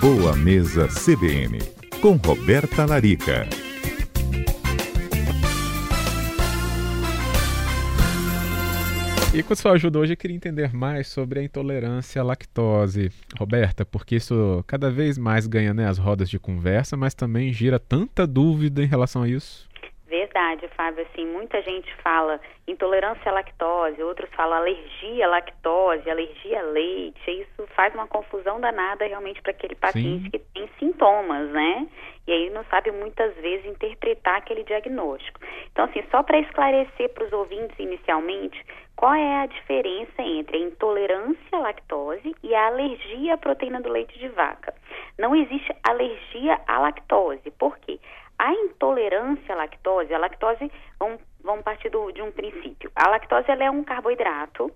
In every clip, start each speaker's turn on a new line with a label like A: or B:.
A: Boa Mesa CBN, com Roberta Larica.
B: E com sua ajuda hoje eu queria entender mais sobre a intolerância à lactose. Roberta, porque isso cada vez mais ganha né, as rodas de conversa, mas também gira tanta dúvida em relação a isso.
C: Verdade, Fábio. Assim, muita gente fala intolerância à lactose, outros falam alergia à lactose, alergia a leite. Isso faz uma confusão danada realmente para aquele paciente Sim. que tem sintomas, né? E aí não sabe muitas vezes interpretar aquele diagnóstico. Então, assim, só para esclarecer para os ouvintes inicialmente, qual é a diferença entre a intolerância à lactose e a alergia à proteína do leite de vaca? Não existe alergia à lactose. Por quê? A intolerância à lactose, a lactose, vamos, vamos partir do, de um princípio. A lactose ela é um carboidrato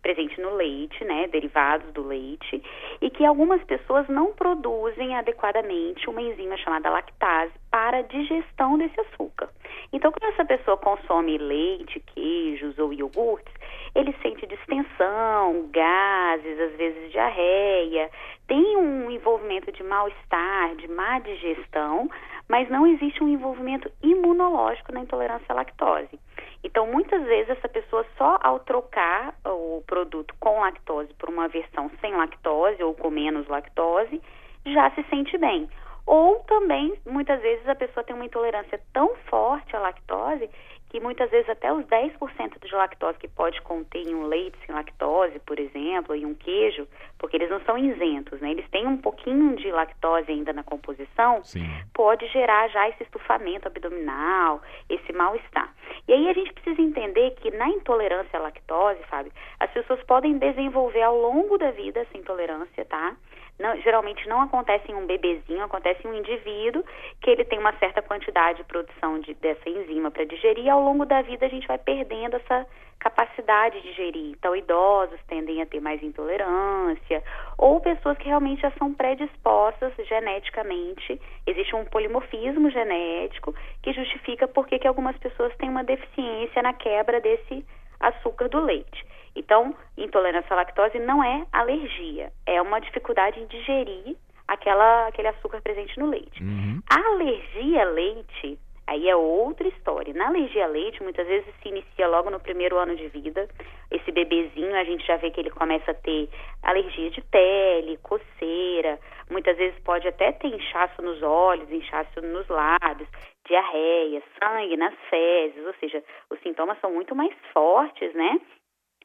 C: presente no leite, né, derivados do leite, e que algumas pessoas não produzem adequadamente uma enzima chamada lactase para digestão desse açúcar. Então, quando essa pessoa consome leite, queijos ou iogurtes, ele sente distensão, gases, às vezes diarreia, tem um envolvimento de mal-estar, de má digestão, mas não existe um envolvimento imunológico na intolerância à lactose. Então, muitas vezes, essa pessoa só ao trocar o produto com lactose por uma versão sem lactose ou com menos lactose, já se sente bem. Ou também, muitas vezes, a pessoa tem uma intolerância tão forte à lactose que muitas vezes até os 10% de lactose que pode conter em um leite sem lactose, por exemplo, em um queijo, porque eles não são isentos, né? Eles têm um pouquinho de lactose ainda na composição, Sim. pode gerar já esse estufamento abdominal, esse mal-estar. E aí a gente precisa entender que na intolerância à lactose, Fábio, as pessoas podem desenvolver ao longo da vida essa intolerância, tá? Não, geralmente não acontece em um bebezinho, acontece em um indivíduo que ele tem uma certa quantidade de produção de, dessa enzima para digerir e ao longo da vida a gente vai perdendo essa capacidade de digerir. Então, idosos tendem a ter mais intolerância ou pessoas que realmente já são predispostas geneticamente. Existe um polimorfismo genético que justifica por que algumas pessoas têm uma deficiência na quebra desse açúcar do leite. Então, intolerância à lactose não é alergia, é uma dificuldade em digerir aquela, aquele açúcar presente no leite. Uhum. A alergia a leite, aí é outra história. Na alergia a leite, muitas vezes se inicia logo no primeiro ano de vida. Esse bebezinho, a gente já vê que ele começa a ter alergia de pele, coceira, muitas vezes pode até ter inchaço nos olhos, inchaço nos lábios, diarreia, sangue nas fezes, ou seja, os sintomas são muito mais fortes, né?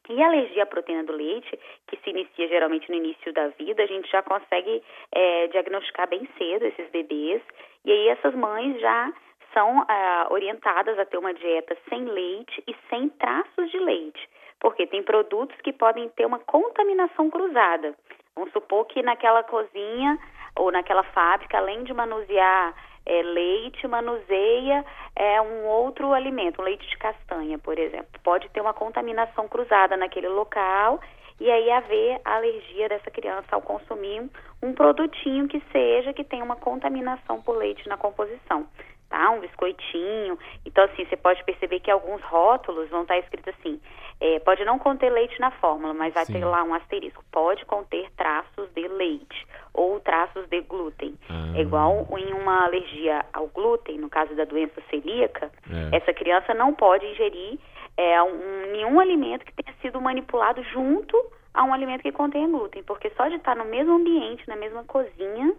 C: E a alergia à proteína do leite, que se inicia geralmente no início da vida, a gente já consegue é, diagnosticar bem cedo esses bebês. E aí essas mães já são ah, orientadas a ter uma dieta sem leite e sem traços de leite, porque tem produtos que podem ter uma contaminação cruzada. Vamos supor que naquela cozinha ou naquela fábrica, além de manusear é, leite manuseia é, um outro alimento, um leite de castanha, por exemplo. Pode ter uma contaminação cruzada naquele local e aí haver a alergia dessa criança ao consumir um produtinho que seja que tenha uma contaminação por leite na composição. Tá? Um biscoitinho. Então, assim, você pode perceber que alguns rótulos vão estar escritos assim: é, pode não conter leite na fórmula, mas vai Sim. ter lá um asterisco. Pode conter traços de leite ou traços de glúten. Ah. É igual em uma alergia ao glúten, no caso da doença celíaca, é. essa criança não pode ingerir é, um, nenhum alimento que tenha sido manipulado junto a um alimento que contém glúten, porque só de estar no mesmo ambiente, na mesma cozinha,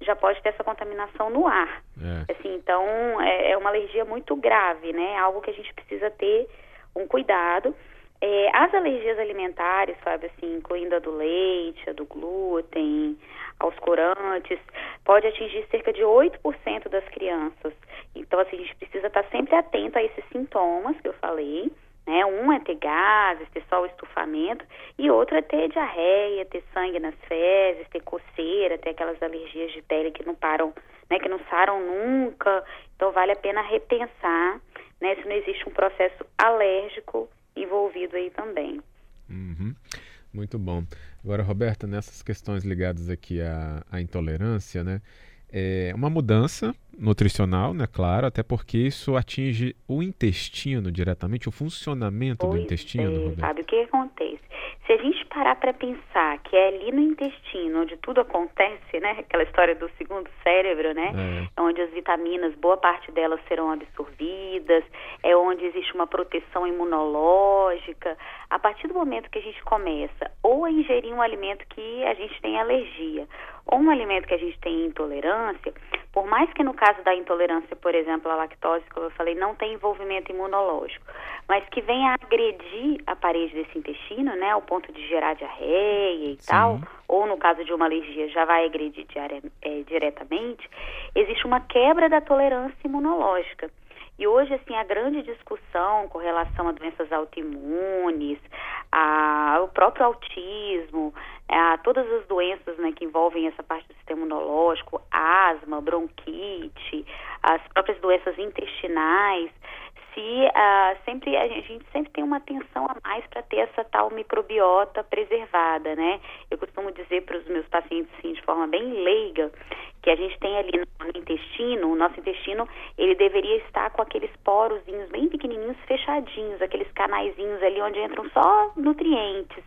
C: já pode ter essa contaminação no ar. É. Assim, então, é, é uma alergia muito grave, né? Algo que a gente precisa ter um cuidado. É, as alergias alimentares, sabe, assim, incluindo a do leite, a do glúten, aos corantes, pode atingir cerca de 8% das crianças. Então, assim, a gente precisa estar sempre atento a esses sintomas que eu falei, né? Um é ter gases, ter só o estufamento, e outro é ter diarreia, ter sangue nas fezes, ter coceira, ter aquelas alergias de pele que não param, né, que não saram nunca. Então, vale a pena repensar, né, se não existe um processo alérgico envolvido aí também.
B: Uhum. Muito bom. Agora, Roberta, nessas questões ligadas aqui à, à intolerância, né? É uma mudança nutricional, né? Claro, até porque isso atinge o intestino diretamente, o funcionamento
C: pois
B: do intestino.
C: É, sabe o que acontece? Se a gente parar para pensar que é ali no intestino onde tudo acontece, né? Aquela história do segundo cérebro, né? É. Onde as vitaminas, boa parte delas serão absorvidas, é onde existe uma proteção imunológica. A partir do momento que a gente começa ou a ingerir um alimento que a gente tem alergia, ou um alimento que a gente tem intolerância, por mais que no caso da intolerância, por exemplo, a lactose, como eu falei, não tem envolvimento imunológico, mas que venha agredir a parede desse intestino, né, ao ponto de gerar diarreia e Sim. tal, ou no caso de uma alergia já vai agredir é, diretamente, existe uma quebra da tolerância imunológica. E hoje, assim, a grande discussão com relação a doenças autoimunes, ao próprio autismo, a todas as doenças né, que envolvem essa parte do sistema imunológico, asma, bronquite, as próprias doenças intestinais, se uh, sempre a gente sempre tem uma atenção a mais para ter essa tal microbiota preservada, né? Eu costumo dizer para os meus pacientes assim, de forma bem leiga que a gente tem ali no intestino, o nosso intestino, ele deveria estar com aqueles porozinhos bem pequenininhos fechadinhos, aqueles canaizinhos ali onde entram só nutrientes.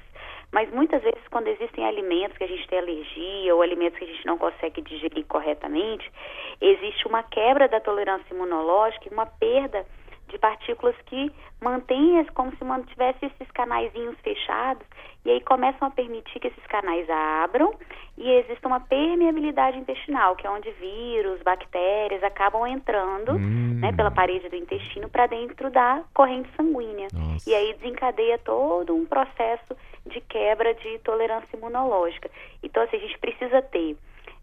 C: Mas muitas vezes, quando existem alimentos que a gente tem alergia ou alimentos que a gente não consegue digerir corretamente, existe uma quebra da tolerância imunológica e uma perda de partículas que mantêm como se mantivesse esses canaizinhos fechados e aí começam a permitir que esses canais abram e exista uma permeabilidade intestinal, que é onde vírus, bactérias acabam entrando hum. né, pela parede do intestino para dentro da corrente sanguínea. Nossa. E aí desencadeia todo um processo de quebra de tolerância imunológica. Então, assim, a gente precisa ter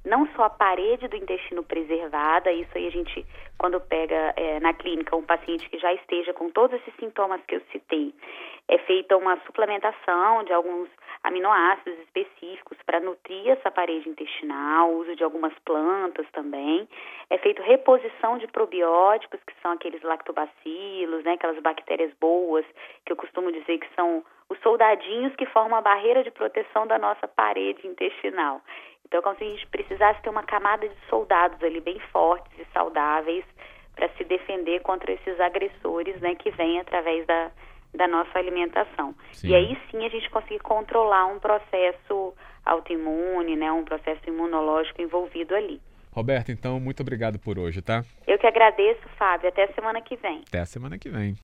C: não só a parede do intestino preservada, isso aí a gente, quando pega é, na clínica um paciente que já esteja com todos esses sintomas que eu citei, é feita uma suplementação de alguns aminoácidos específicos para nutrir essa parede intestinal, uso de algumas plantas também. É feito reposição de probióticos, que são aqueles lactobacilos, né, aquelas bactérias boas, que eu costumo dizer que são os soldadinhos que formam a barreira de proteção da nossa parede intestinal. Então, como se a gente precisasse ter uma camada de soldados ali bem fortes e saudáveis para se defender contra esses agressores, né, que vêm através da, da nossa alimentação. Sim. E aí sim a gente conseguir controlar um processo autoimune, né, um processo imunológico envolvido ali.
B: Roberto, então, muito obrigado por hoje, tá?
C: Eu que agradeço, Fábio. Até a semana que vem.
B: Até a semana que vem.